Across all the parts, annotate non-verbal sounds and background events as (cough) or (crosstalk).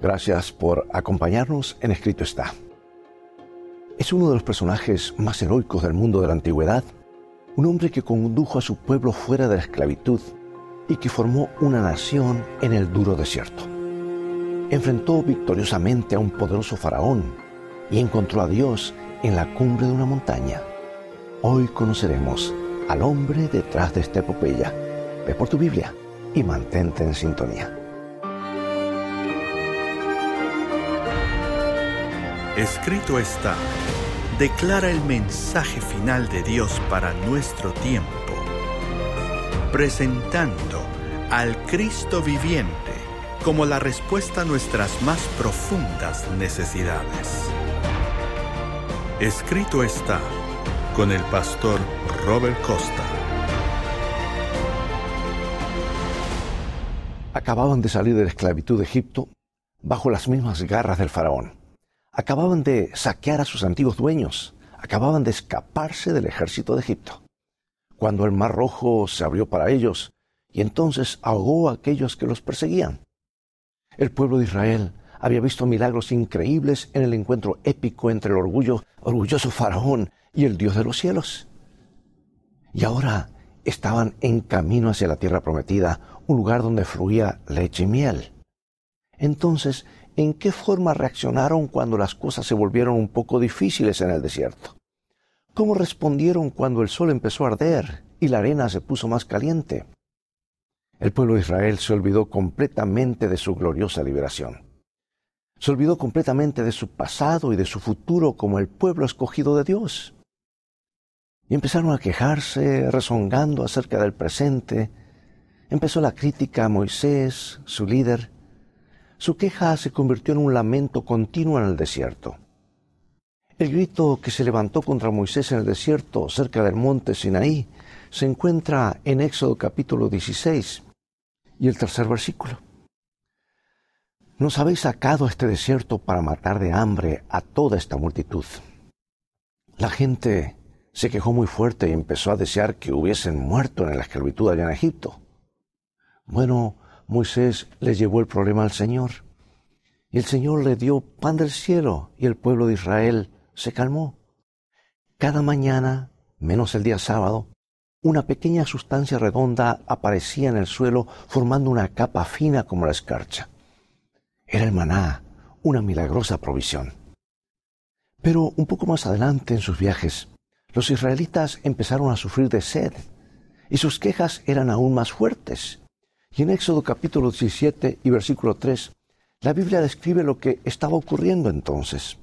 Gracias por acompañarnos en Escrito está. Es uno de los personajes más heroicos del mundo de la antigüedad, un hombre que condujo a su pueblo fuera de la esclavitud y que formó una nación en el duro desierto. Enfrentó victoriosamente a un poderoso faraón y encontró a Dios en la cumbre de una montaña. Hoy conoceremos al hombre detrás de esta epopeya. Ve por tu Biblia y mantente en sintonía. Escrito está, declara el mensaje final de Dios para nuestro tiempo, presentando al Cristo viviente como la respuesta a nuestras más profundas necesidades. Escrito está con el pastor Robert Costa. Acababan de salir de la esclavitud de Egipto bajo las mismas garras del faraón acababan de saquear a sus antiguos dueños, acababan de escaparse del ejército de Egipto. Cuando el mar rojo se abrió para ellos, y entonces ahogó a aquellos que los perseguían. El pueblo de Israel había visto milagros increíbles en el encuentro épico entre el orgullo, orgulloso faraón y el Dios de los cielos. Y ahora estaban en camino hacia la tierra prometida, un lugar donde fluía leche y miel. Entonces en qué forma reaccionaron cuando las cosas se volvieron un poco difíciles en el desierto. ¿Cómo respondieron cuando el sol empezó a arder y la arena se puso más caliente? El pueblo de Israel se olvidó completamente de su gloriosa liberación. Se olvidó completamente de su pasado y de su futuro como el pueblo escogido de Dios. Y empezaron a quejarse, rezongando acerca del presente. Empezó la crítica a Moisés, su líder, su queja se convirtió en un lamento continuo en el desierto. El grito que se levantó contra Moisés en el desierto, cerca del monte Sinaí, se encuentra en Éxodo capítulo 16 y el tercer versículo. Nos habéis sacado a este desierto para matar de hambre a toda esta multitud. La gente se quejó muy fuerte y empezó a desear que hubiesen muerto en la esclavitud allá en Egipto. Bueno, Moisés le llevó el problema al Señor. Y el Señor le dio pan del cielo y el pueblo de Israel se calmó. Cada mañana, menos el día sábado, una pequeña sustancia redonda aparecía en el suelo formando una capa fina como la escarcha. Era el maná, una milagrosa provisión. Pero un poco más adelante en sus viajes, los israelitas empezaron a sufrir de sed y sus quejas eran aún más fuertes. Y en Éxodo capítulo 17 y versículo 3, la Biblia describe lo que estaba ocurriendo entonces.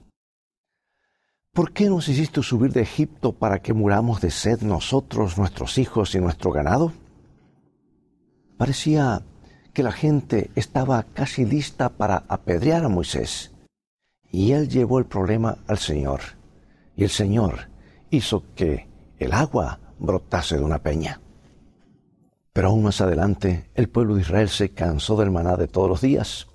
¿Por qué nos hiciste subir de Egipto para que muramos de sed nosotros, nuestros hijos y nuestro ganado? Parecía que la gente estaba casi lista para apedrear a Moisés. Y él llevó el problema al Señor. Y el Señor hizo que el agua brotase de una peña. Pero aún más adelante, el pueblo de Israel se cansó del maná de todos los días.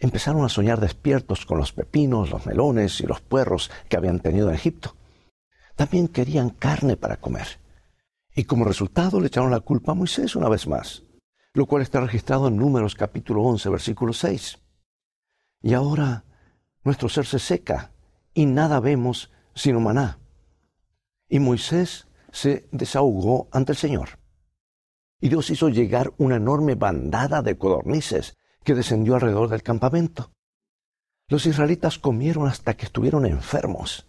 Empezaron a soñar despiertos con los pepinos, los melones y los puerros que habían tenido en Egipto. También querían carne para comer. Y como resultado le echaron la culpa a Moisés una vez más, lo cual está registrado en Números capítulo 11, versículo 6. Y ahora nuestro ser se seca y nada vemos sino maná. Y Moisés se desahogó ante el Señor. Y Dios hizo llegar una enorme bandada de codornices que descendió alrededor del campamento. Los israelitas comieron hasta que estuvieron enfermos.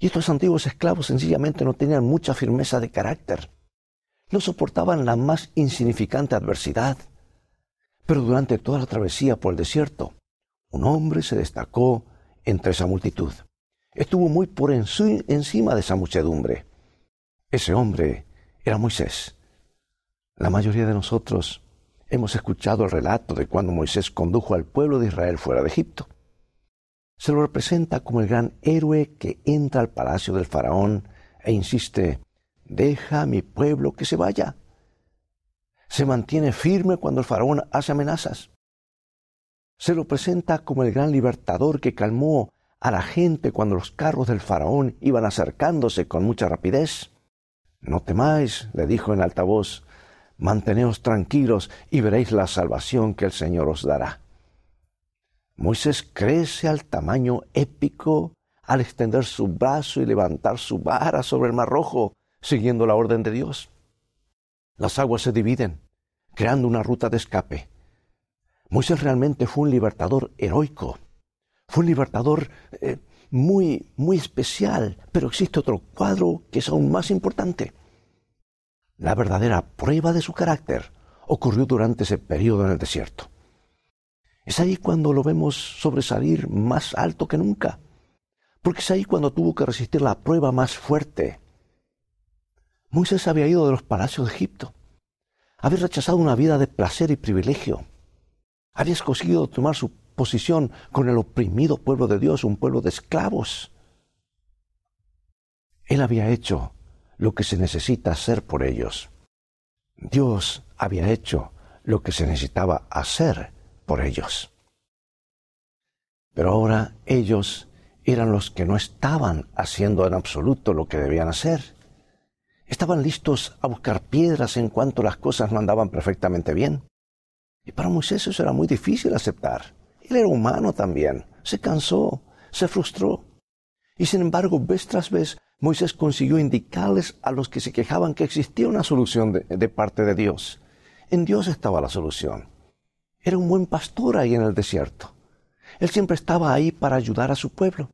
Y estos antiguos esclavos sencillamente no tenían mucha firmeza de carácter. No soportaban la más insignificante adversidad. Pero durante toda la travesía por el desierto, un hombre se destacó entre esa multitud. Estuvo muy por encima de esa muchedumbre. Ese hombre era Moisés. La mayoría de nosotros hemos escuchado el relato de cuando Moisés condujo al pueblo de Israel fuera de Egipto. Se lo representa como el gran héroe que entra al palacio del faraón e insiste, deja a mi pueblo que se vaya. Se mantiene firme cuando el faraón hace amenazas. Se lo presenta como el gran libertador que calmó a la gente cuando los carros del faraón iban acercándose con mucha rapidez. No temáis, le dijo en alta voz, manteneos tranquilos y veréis la salvación que el Señor os dará. Moisés crece al tamaño épico al extender su brazo y levantar su vara sobre el mar rojo, siguiendo la orden de Dios. Las aguas se dividen, creando una ruta de escape. Moisés realmente fue un libertador heroico. Fue un libertador eh, muy, muy especial, pero existe otro cuadro que es aún más importante. La verdadera prueba de su carácter ocurrió durante ese periodo en el desierto. Es ahí cuando lo vemos sobresalir más alto que nunca porque es ahí cuando tuvo que resistir la prueba más fuerte. Moisés había ido de los palacios de Egipto, había rechazado una vida de placer y privilegio, había escogido tomar su posición con el oprimido pueblo de Dios, un pueblo de esclavos. Él había hecho lo que se necesita hacer por ellos. Dios había hecho lo que se necesitaba hacer por ellos. Pero ahora ellos eran los que no estaban haciendo en absoluto lo que debían hacer. Estaban listos a buscar piedras en cuanto las cosas no andaban perfectamente bien. Y para Moisés eso era muy difícil aceptar. Él era humano también. Se cansó, se frustró. Y sin embargo, vez tras vez, Moisés consiguió indicarles a los que se quejaban que existía una solución de, parte de Dios. En Dios estaba la solución. Era un buen pastor ahí en el desierto. Él siempre estaba ahí para ayudar a su pueblo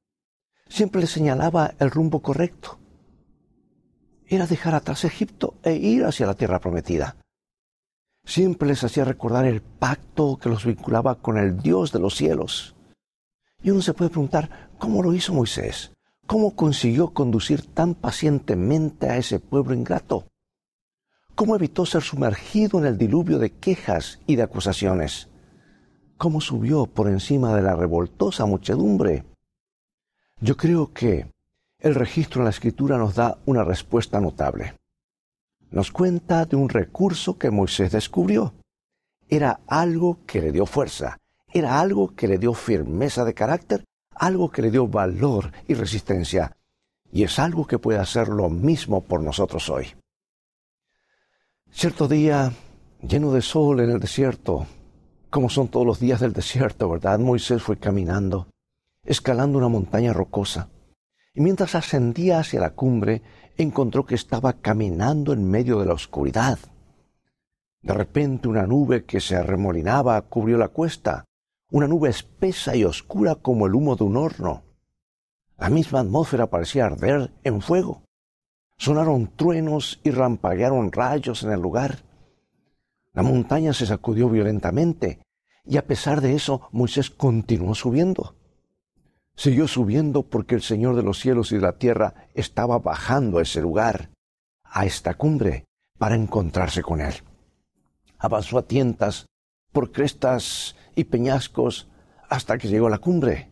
siempre le señalaba el rumbo correcto. Era dejar atrás Egipto e ir hacia la tierra prometida. Siempre les hacía recordar el pacto que los vinculaba con el Dios de los cielos. Y uno se puede preguntar, ¿cómo lo hizo Moisés? ¿Cómo consiguió conducir tan pacientemente a ese pueblo ingrato? ¿Cómo evitó ser sumergido en el diluvio de quejas y de acusaciones? ¿Cómo subió por encima de la revoltosa muchedumbre yo creo que el registro en la escritura nos da una respuesta notable. Nos cuenta de un recurso que Moisés descubrió. Era algo que le dio fuerza, era algo que le dio firmeza de carácter, algo que le dio valor y resistencia, y es algo que puede hacer lo mismo por nosotros hoy. Cierto día, lleno de sol en el desierto, como son todos los días del desierto, ¿verdad? Moisés fue caminando escalando una montaña rocosa, y mientras ascendía hacia la cumbre, encontró que estaba caminando en medio de la oscuridad. De repente una nube que se arremolinaba cubrió la cuesta, una nube espesa y oscura como el humo de un horno. La misma atmósfera parecía arder en fuego. Sonaron truenos y rampaguearon rayos en el lugar. La montaña se sacudió violentamente, y a pesar de eso Moisés continuó subiendo. Siguió subiendo porque el Señor de los cielos y de la tierra estaba bajando a ese lugar, a esta cumbre, para encontrarse con Él. Avanzó a tientas por crestas y peñascos hasta que llegó a la cumbre.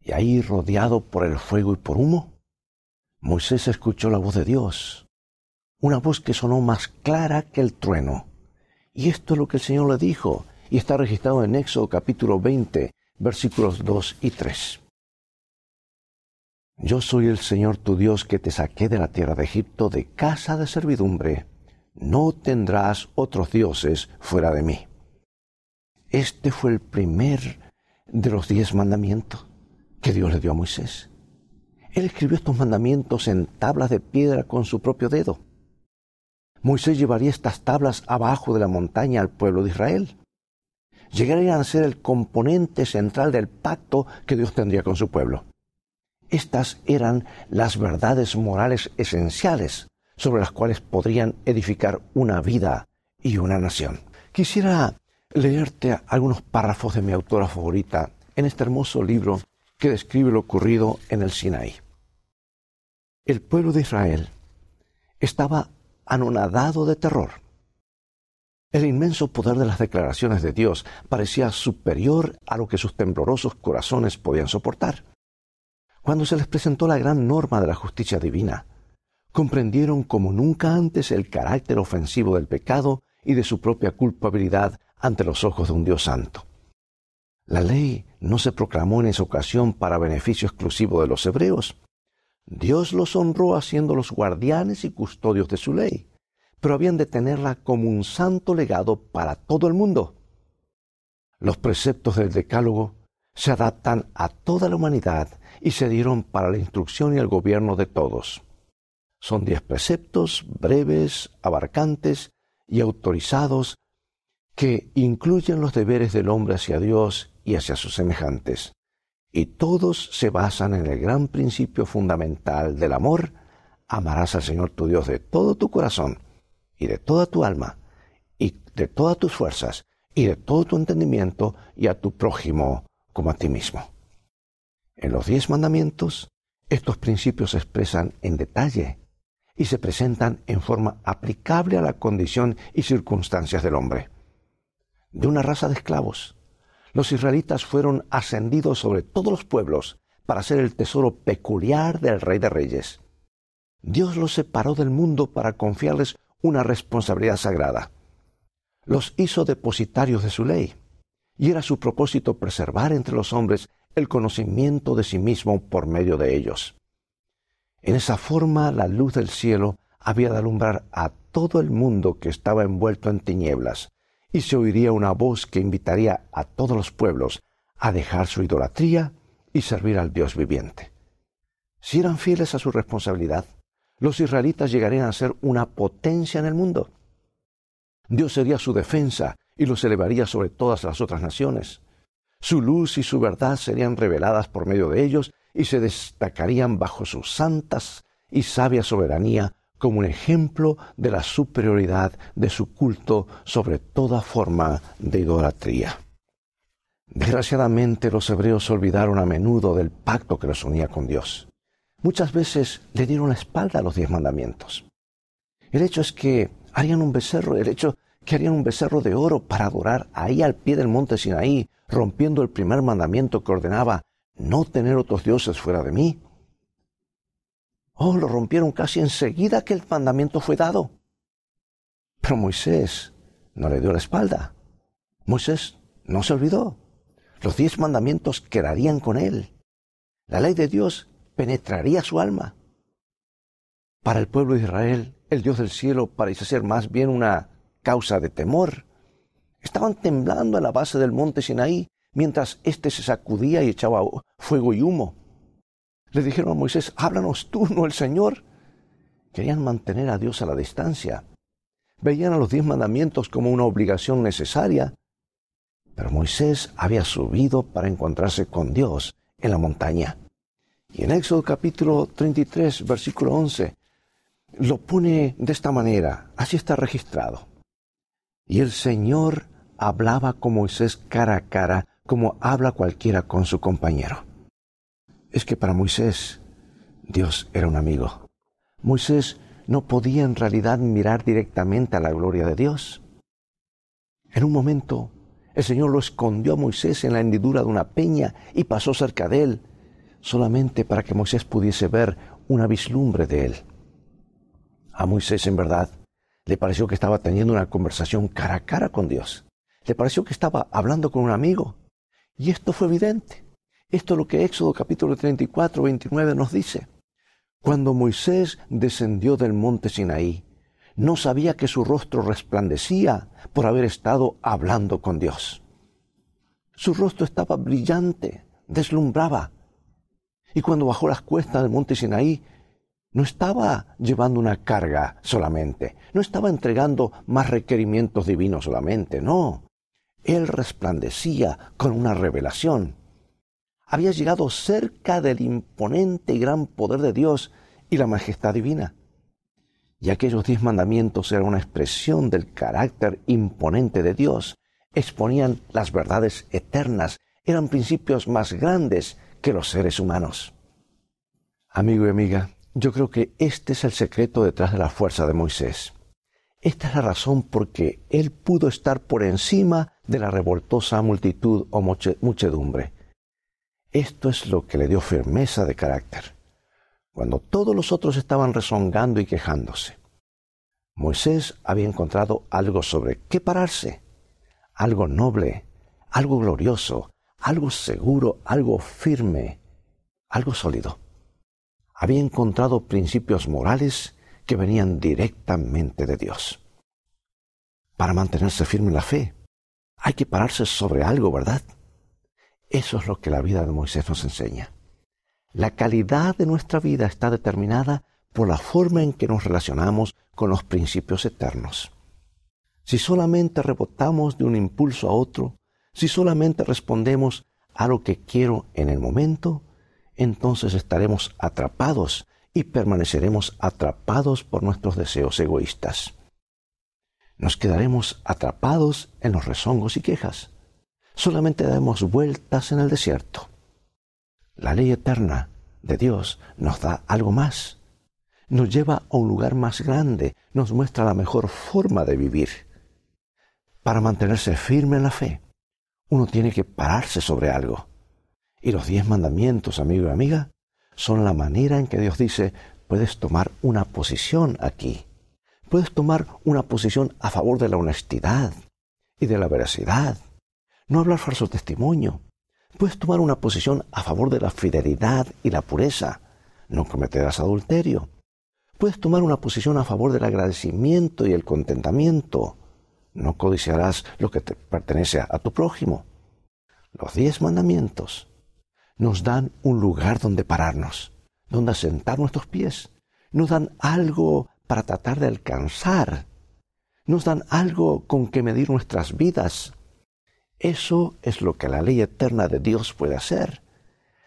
Y ahí, rodeado por el fuego y por humo, Moisés escuchó la voz de Dios, una voz que sonó más clara que el trueno. Y esto es lo que el Señor le dijo, y está registrado en Éxodo capítulo 20, versículos 2 y 3. Yo soy el Señor tu Dios que te saqué de la tierra de Egipto de casa de servidumbre. No tendrás otros dioses fuera de mí. Este fue el primer de los diez mandamientos que Dios le dio a Moisés. Él escribió estos mandamientos en tablas de piedra con su propio dedo. Moisés llevaría estas tablas abajo de la montaña al pueblo de Israel. Llegarían a ser el componente central del pacto que Dios tendría con su pueblo. Estas eran las verdades morales esenciales sobre las cuales podrían edificar una vida y una nación. Quisiera leerte algunos párrafos de mi autora favorita en este hermoso libro que describe lo ocurrido en el Sinaí. El pueblo de Israel estaba anonadado de terror. El inmenso poder de las declaraciones de Dios parecía superior a lo que sus temblorosos corazones podían soportar. Cuando se les presentó la gran norma de la justicia divina, comprendieron como nunca antes el carácter ofensivo del pecado y de su propia culpabilidad ante los ojos de un Dios santo. La ley no se proclamó en esa ocasión para beneficio exclusivo de los hebreos. Dios los honró haciendo guardianes y custodios de su ley, pero habían de tenerla como un santo legado para todo el mundo. Los preceptos del Decálogo se adaptan a toda la humanidad y se dieron para la instrucción y el gobierno de todos. Son diez preceptos breves, abarcantes y autorizados que incluyen los deberes del hombre hacia Dios y hacia sus semejantes. Y todos se basan en el gran principio fundamental del amor. Amarás al Señor tu Dios de todo tu corazón y de toda tu alma y de todas tus fuerzas y de todo tu entendimiento y a tu prójimo como a ti mismo. En los diez mandamientos, estos principios se expresan en detalle y se presentan en forma aplicable a la condición y circunstancias del hombre. De una raza de esclavos, los israelitas fueron ascendidos sobre todos los pueblos para ser el tesoro peculiar del Rey de Reyes. Dios los separó del mundo para confiarles una responsabilidad sagrada. Los hizo depositarios de su ley, y era su propósito preservar entre los hombres el conocimiento de sí mismo por medio de ellos. En esa forma la luz del cielo había de alumbrar a todo el mundo que estaba envuelto en tinieblas, y se oiría una voz que invitaría a todos los pueblos a dejar su idolatría y servir al Dios viviente. Si eran fieles a su responsabilidad, los israelitas llegarían a ser una potencia en el mundo. Dios sería su defensa y los elevaría sobre todas las otras naciones. Su luz y su verdad serían reveladas por medio de ellos y se destacarían bajo sus santas y sabia soberanía como un ejemplo de la superioridad de su culto sobre toda forma de idolatría. Desgraciadamente los hebreos olvidaron a menudo del pacto que los unía con Dios. Muchas veces le dieron la espalda a los diez mandamientos. El hecho es que harían un becerro, el hecho que harían un becerro de oro para adorar ahí al pie del monte Sinaí, rompiendo el primer mandamiento que ordenaba no tener otros dioses fuera de mí. Oh, lo rompieron casi enseguida que el mandamiento fue dado. Pero Moisés no le dio la espalda. Moisés no se olvidó. Los diez mandamientos quedarían con él. La ley de Dios penetraría su alma. Para el pueblo de Israel, el Dios del cielo parece ser más bien una causa de temor. Estaban temblando a la base del monte Sinaí mientras éste se sacudía y echaba fuego y humo. Le dijeron a Moisés, háblanos tú, (laughs) no el Señor. Querían mantener a Dios a la distancia. Veían a los diez mandamientos como una obligación necesaria. Pero Moisés había subido para encontrarse con Dios en la montaña. Y en Éxodo capítulo 33, versículo 11, lo pone de esta manera, así está registrado. Y el Señor hablaba con Moisés cara a cara como habla cualquiera con su compañero. Es que para Moisés Dios era un amigo. Moisés no podía en realidad mirar directamente a la gloria de Dios. En un momento, el Señor lo escondió a Moisés en la hendidura de una peña y pasó cerca de él, solamente para que Moisés pudiese ver una vislumbre de él. A Moisés, en verdad, le pareció que estaba teniendo una conversación cara a cara con Dios. Le pareció que estaba hablando con un amigo. Y esto fue evidente. Esto es lo que Éxodo capítulo 34, 29 nos dice. Cuando Moisés descendió del monte Sinaí, no sabía que su rostro resplandecía por haber estado hablando con Dios. Su rostro estaba brillante, deslumbraba. Y cuando bajó las cuestas del monte Sinaí, no estaba llevando una carga solamente, no estaba entregando más requerimientos divinos solamente, no. Él resplandecía con una revelación. Había llegado cerca del imponente y gran poder de Dios y la majestad divina. Y aquellos diez mandamientos eran una expresión del carácter imponente de Dios, exponían las verdades eternas, eran principios más grandes que los seres humanos. Amigo y amiga, yo creo que este es el secreto detrás de la fuerza de Moisés. Esta es la razón por que él pudo estar por encima de la revoltosa multitud o muchedumbre. Esto es lo que le dio firmeza de carácter, cuando todos los otros estaban rezongando y quejándose. Moisés había encontrado algo sobre qué pararse, algo noble, algo glorioso, algo seguro, algo firme, algo sólido había encontrado principios morales que venían directamente de Dios. Para mantenerse firme en la fe, hay que pararse sobre algo, ¿verdad? Eso es lo que la vida de Moisés nos enseña. La calidad de nuestra vida está determinada por la forma en que nos relacionamos con los principios eternos. Si solamente rebotamos de un impulso a otro, si solamente respondemos a lo que quiero en el momento, entonces estaremos atrapados y permaneceremos atrapados por nuestros deseos egoístas. Nos quedaremos atrapados en los rezongos y quejas. Solamente damos vueltas en el desierto. La ley eterna de Dios nos da algo más. Nos lleva a un lugar más grande, nos muestra la mejor forma de vivir. Para mantenerse firme en la fe, uno tiene que pararse sobre algo. Y los diez mandamientos, amigo y amiga, son la manera en que Dios dice, puedes tomar una posición aquí. Puedes tomar una posición a favor de la honestidad y de la veracidad. No hablar falso testimonio. Puedes tomar una posición a favor de la fidelidad y la pureza. No cometerás adulterio. Puedes tomar una posición a favor del agradecimiento y el contentamiento. No codiciarás lo que te pertenece a tu prójimo. Los diez mandamientos nos dan un lugar donde pararnos, donde asentar nuestros pies, nos dan algo para tratar de alcanzar, nos dan algo con que medir nuestras vidas. Eso es lo que la ley eterna de Dios puede hacer.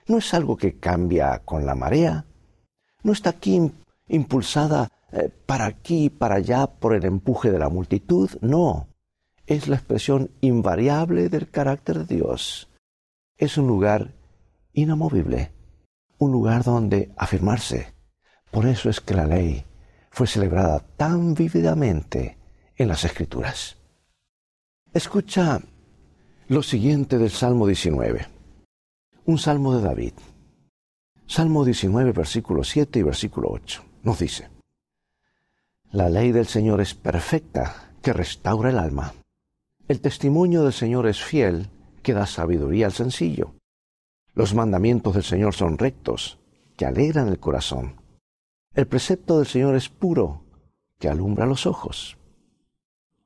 No es algo que cambia con la marea, no está aquí impulsada eh, para aquí y para allá por el empuje de la multitud, no. Es la expresión invariable del carácter de Dios. Es un lugar inamovible, un lugar donde afirmarse. Por eso es que la ley fue celebrada tan vívidamente en las Escrituras. Escucha lo siguiente del Salmo 19, un salmo de David. Salmo 19, versículo 7 y versículo 8. Nos dice, La ley del Señor es perfecta, que restaura el alma. El testimonio del Señor es fiel, que da sabiduría al sencillo. Los mandamientos del Señor son rectos, que alegran el corazón. El precepto del Señor es puro, que alumbra los ojos.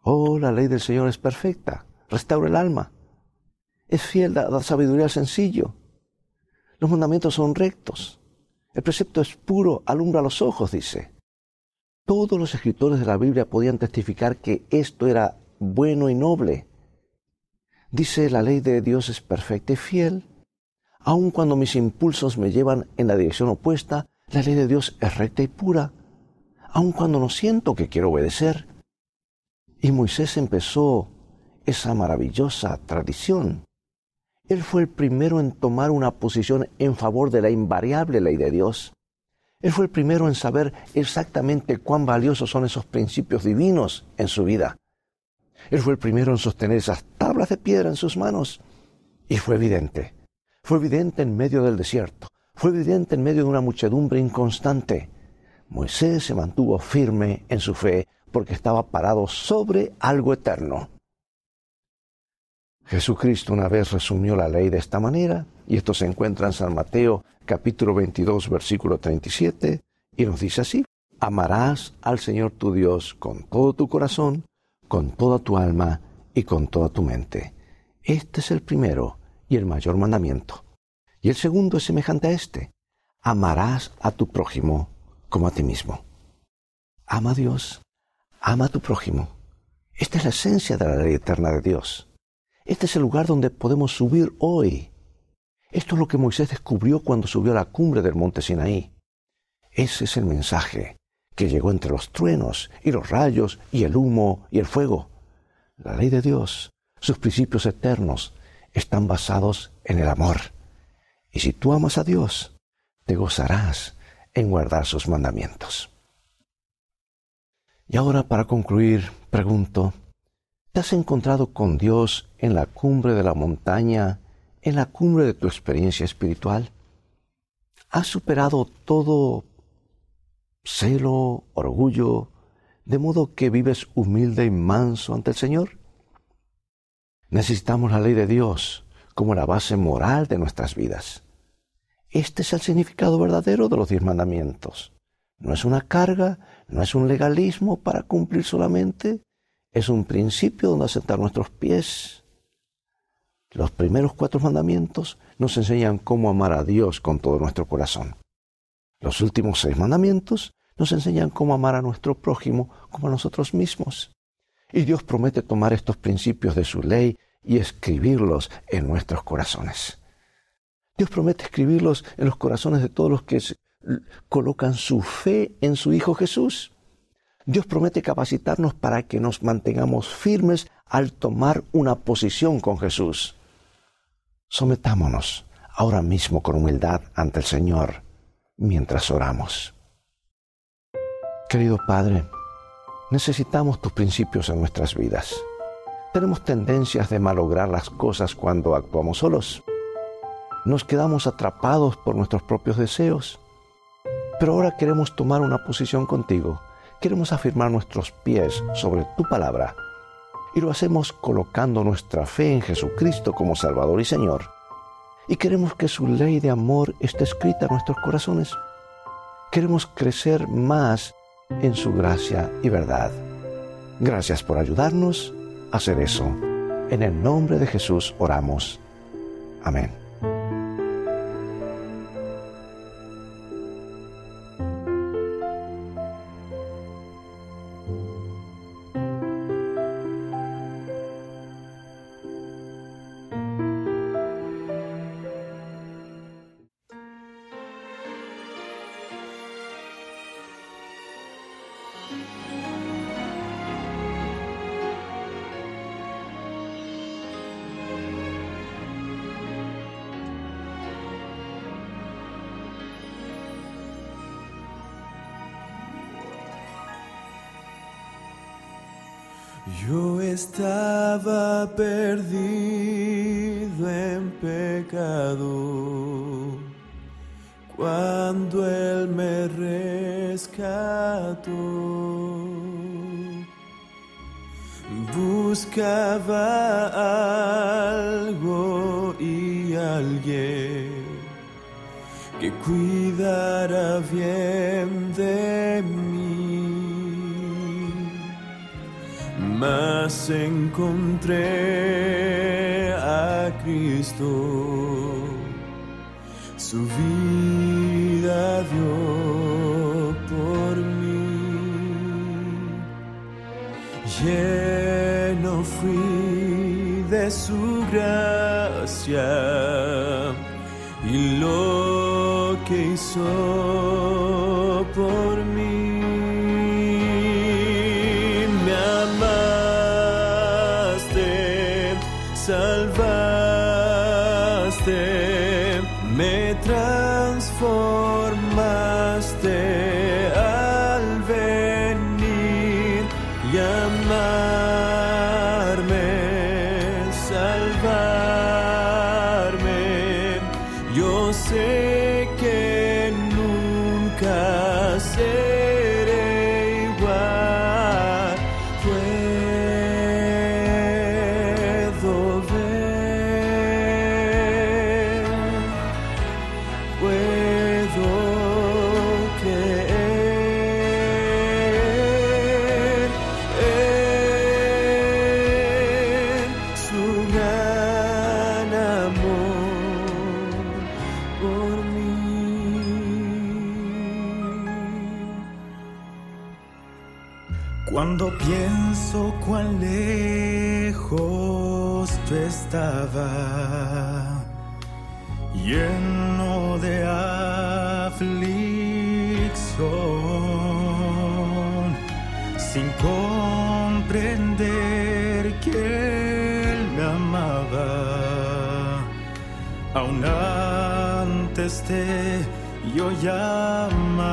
Oh, la ley del Señor es perfecta, restaura el alma. Es fiel, da, sabiduría al sencillo. Los mandamientos son rectos. El precepto es puro, alumbra los ojos, dice. Todos los escritores de la Biblia podían testificar que esto era bueno y noble. Dice, la ley de Dios es perfecta y fiel, Aun cuando mis impulsos me llevan en la dirección opuesta, la ley de Dios es recta y pura. Aun cuando no siento que quiero obedecer. Y Moisés empezó esa maravillosa tradición. Él fue el primero en tomar una posición en favor de la invariable ley de Dios. Él fue el primero en saber exactamente cuán valiosos son esos principios divinos en su vida. Él fue el primero en sostener esas tablas de piedra en sus manos. Y fue evidente fue evidente en medio del desierto, fue evidente en medio de una muchedumbre inconstante. Moisés se mantuvo firme en su fe porque estaba parado sobre algo eterno. Jesucristo una vez resumió la ley de esta manera, y esto se encuentra en San Mateo capítulo 22 versículo 37, y nos dice así, amarás al Señor tu Dios con todo tu corazón, con toda tu alma y con toda tu mente. Este es el primero y el mayor mandamiento. Y el segundo es semejante a este. Amarás a tu prójimo como a ti mismo. Ama a Dios, ama a tu prójimo. Esta es la esencia de la ley eterna de Dios. Este es el lugar donde podemos subir hoy. Esto es lo que Moisés descubrió cuando subió a la cumbre del monte Sinaí. Ese es el mensaje que llegó entre los truenos y los rayos y el humo y el fuego. La ley de Dios, sus principios eternos, están basados en el amor. Y si tú amas a Dios, te gozarás en guardar sus mandamientos. Y ahora para concluir, pregunto, ¿te has encontrado con Dios en la cumbre de la montaña, en la cumbre de tu experiencia espiritual? ¿Has superado todo celo, orgullo, de modo que vives humilde y manso ante el Señor? Necesitamos la ley de Dios como la base moral de nuestras vidas. Este es el significado verdadero de los diez mandamientos. No es una carga, no es un legalismo para cumplir solamente, es un principio donde asentar nuestros pies. Los primeros cuatro mandamientos nos enseñan cómo amar a Dios con todo nuestro corazón. Los últimos seis mandamientos nos enseñan cómo amar a nuestro prójimo como a nosotros mismos. Y Dios promete tomar estos principios de su ley y escribirlos en nuestros corazones. Dios promete escribirlos en los corazones de todos los que colocan su fe en su Hijo Jesús. Dios promete capacitarnos para que nos mantengamos firmes al tomar una posición con Jesús. Sometámonos ahora mismo con humildad ante el Señor mientras oramos. Querido Padre, necesitamos tus principios en nuestras vidas. Tenemos tendencias de malograr las cosas cuando actuamos solos. Nos quedamos atrapados por nuestros propios deseos. Pero ahora queremos tomar una posición contigo. Queremos afirmar nuestros pies sobre tu palabra. Y lo hacemos colocando nuestra fe en Jesucristo como Salvador y Señor. Y queremos que su ley de amor esté escrita en nuestros corazones. Queremos crecer más en su gracia y verdad. Gracias por ayudarnos a hacer eso. En el nombre de Jesús oramos. Amén. Yo estaba perdido en pecado cuando Él me rescató. Buscaba algo y alguien que cuidara bien de mí mas encontré a Cristo, su vida dio por mí. Lleno fui de su gracia y lo que hizo sin comprender que Él me amaba, aún antes de yo llamar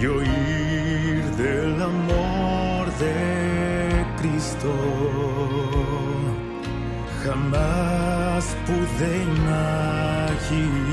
y oír del amor de Cristo. Jamás pude imaginar,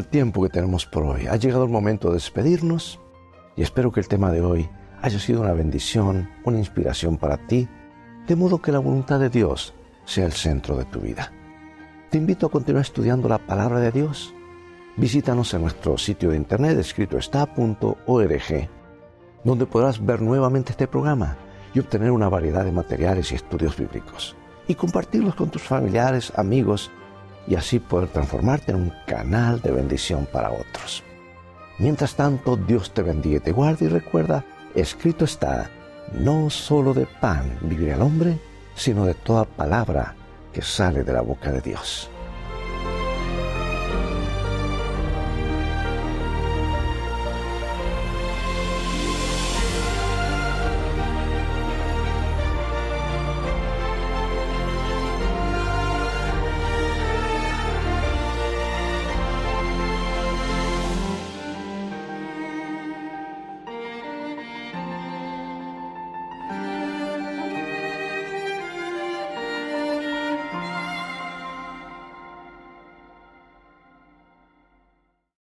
el tiempo que tenemos por hoy. Ha llegado el momento de despedirnos y espero que el tema de hoy haya sido una bendición, una inspiración para ti, de modo que la voluntad de Dios sea el centro de tu vida. Te invito a continuar estudiando la palabra de Dios. Visítanos en nuestro sitio de internet escrito está.org, donde podrás ver nuevamente este programa y obtener una variedad de materiales y estudios bíblicos, y compartirlos con tus familiares, amigos, y así poder transformarte en un canal de bendición para otros. Mientras tanto, Dios te bendiga y te guarde y recuerda, escrito está, no solo de pan vivirá el hombre, sino de toda palabra que sale de la boca de Dios.